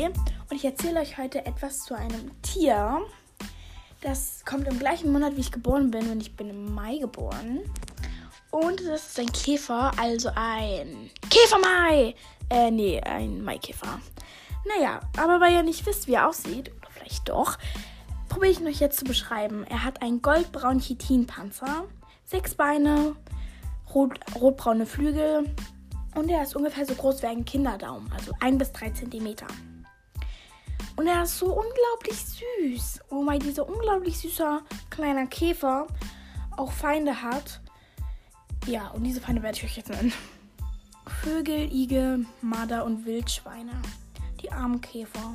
Und ich erzähle euch heute etwas zu einem Tier. Das kommt im gleichen Monat, wie ich geboren bin. Und ich bin im Mai geboren. Und das ist ein Käfer, also ein Käfermai. Äh, nee, ein Maikäfer. Naja, aber weil ihr nicht wisst, wie er aussieht, oder vielleicht doch, probiere ich ihn euch jetzt zu beschreiben. Er hat einen goldbraunen Chitinpanzer, sechs Beine, rot, rotbraune Flügel und er ist ungefähr so groß wie ein Kinderdaumen, also ein bis drei Zentimeter. Und er ist so unglaublich süß. Mein, dieser unglaublich süßer kleiner Käfer auch Feinde hat. Ja, und diese Feinde werde ich euch jetzt nennen. Vögel, Igel, Marder und Wildschweine. Die armen Käfer.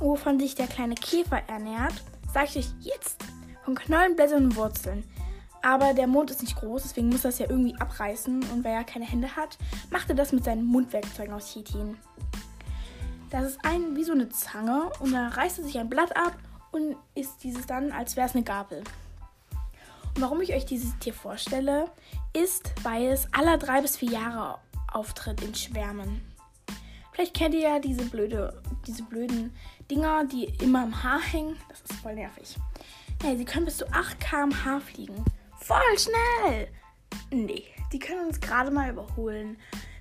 Und wovon sich der kleine Käfer ernährt, sage ich euch jetzt. Von Knollen, Blättern und Wurzeln. Aber der Mond ist nicht groß, deswegen muss er das ja irgendwie abreißen. Und weil er keine Hände hat, macht er das mit seinen Mundwerkzeugen aus Chitin. Das ist ein wie so eine Zange und da reißt er sich ein Blatt ab und isst dieses dann, als wäre es eine Gabel. Und warum ich euch dieses Tier vorstelle, ist, weil es alle drei bis vier Jahre auftritt in Schwärmen. Vielleicht kennt ihr ja diese, blöde, diese blöden Dinger, die immer im Haar hängen. Das ist voll nervig. Hey, sie können bis zu 8 km/h fliegen. Voll schnell! Nee, die können uns gerade mal überholen,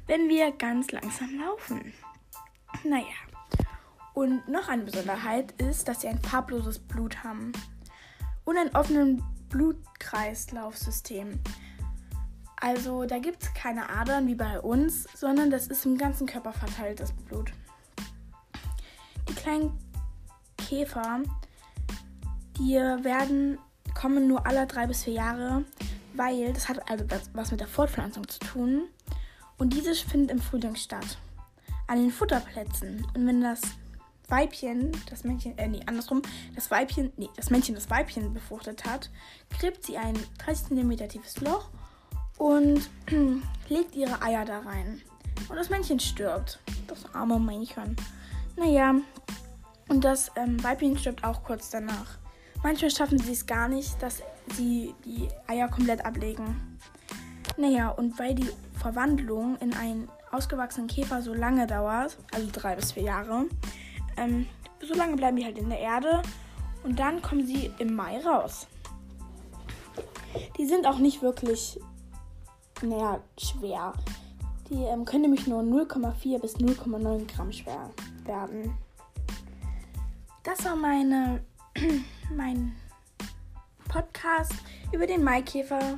wenn wir ganz langsam laufen. Naja. Und noch eine Besonderheit ist, dass sie ein farbloses Blut haben. Und ein offenen Blutkreislaufsystem. Also da gibt es keine Adern wie bei uns, sondern das ist im ganzen Körper verteilt, das Blut. Die kleinen Käfer, die werden, kommen nur alle drei bis vier Jahre, weil das hat also was mit der Fortpflanzung zu tun. Und diese findet im Frühling statt an den Futterplätzen. Und wenn das Weibchen, das Männchen, äh, nee, andersrum, das Weibchen, nee, das Männchen das Weibchen befruchtet hat, gräbt sie ein 30 cm tiefes Loch und legt ihre Eier da rein. Und das Männchen stirbt. Das arme Männchen. Naja, und das ähm, Weibchen stirbt auch kurz danach. Manchmal schaffen sie es gar nicht, dass sie die Eier komplett ablegen. Naja, und weil die Verwandlung in ein ausgewachsenen Käfer so lange dauert, also drei bis vier Jahre, ähm, so lange bleiben die halt in der Erde und dann kommen sie im Mai raus. Die sind auch nicht wirklich, naja, schwer. Die ähm, können nämlich nur 0,4 bis 0,9 Gramm schwer werden. Das war meine, mein Podcast über den Maikäfer.